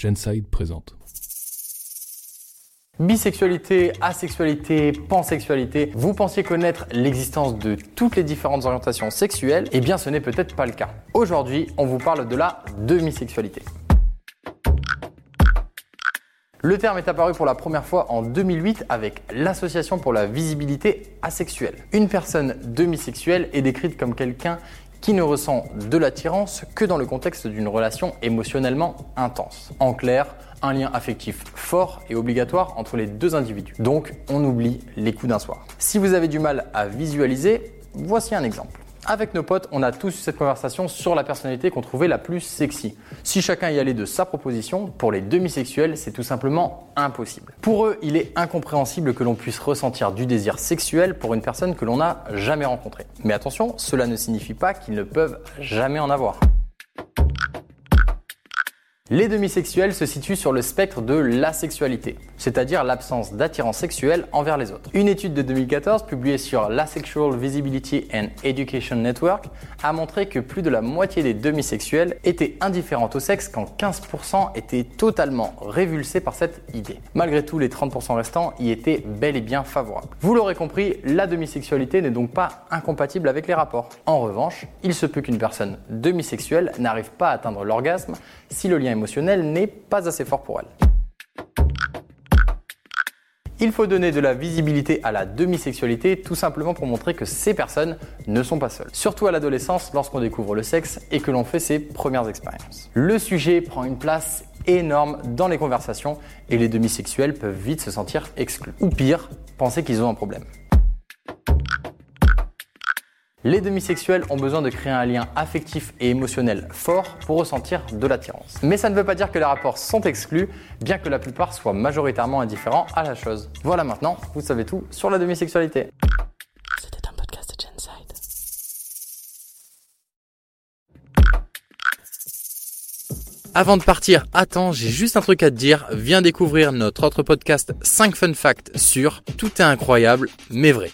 Genside présente. Bisexualité, asexualité, pansexualité, vous pensiez connaître l'existence de toutes les différentes orientations sexuelles Eh bien ce n'est peut-être pas le cas. Aujourd'hui, on vous parle de la demisexualité. Le terme est apparu pour la première fois en 2008 avec l'Association pour la visibilité asexuelle. Une personne demisexuelle est décrite comme quelqu'un qui ne ressent de l'attirance que dans le contexte d'une relation émotionnellement intense. En clair, un lien affectif fort et obligatoire entre les deux individus. Donc, on oublie les coups d'un soir. Si vous avez du mal à visualiser, voici un exemple. Avec nos potes, on a tous eu cette conversation sur la personnalité qu'on trouvait la plus sexy. Si chacun y allait de sa proposition, pour les demisexuels, c'est tout simplement impossible. Pour eux, il est incompréhensible que l'on puisse ressentir du désir sexuel pour une personne que l'on n'a jamais rencontrée. Mais attention, cela ne signifie pas qu'ils ne peuvent jamais en avoir. Les demisexuels se situent sur le spectre de l'asexualité, c'est-à-dire l'absence d'attirance sexuelle envers les autres. Une étude de 2014 publiée sur l'Asexual Visibility and Education Network a montré que plus de la moitié des demisexuels étaient indifférents au sexe quand 15% étaient totalement révulsés par cette idée. Malgré tout, les 30% restants y étaient bel et bien favorables. Vous l'aurez compris, la demisexualité n'est donc pas incompatible avec les rapports. En revanche, il se peut qu'une personne demisexuelle n'arrive pas à atteindre l'orgasme si le lien n'est pas assez fort pour elle. Il faut donner de la visibilité à la demisexualité tout simplement pour montrer que ces personnes ne sont pas seules. Surtout à l'adolescence lorsqu'on découvre le sexe et que l'on fait ses premières expériences. Le sujet prend une place énorme dans les conversations et les demisexuels peuvent vite se sentir exclus. Ou pire, penser qu'ils ont un problème. Les demisexuels ont besoin de créer un lien affectif et émotionnel fort pour ressentir de l'attirance. Mais ça ne veut pas dire que les rapports sont exclus, bien que la plupart soient majoritairement indifférents à la chose. Voilà maintenant, vous savez tout sur la demisexualité. C'était un podcast de Genside. Avant de partir, attends, j'ai juste un truc à te dire. Viens découvrir notre autre podcast 5 fun facts sur Tout est incroyable, mais vrai.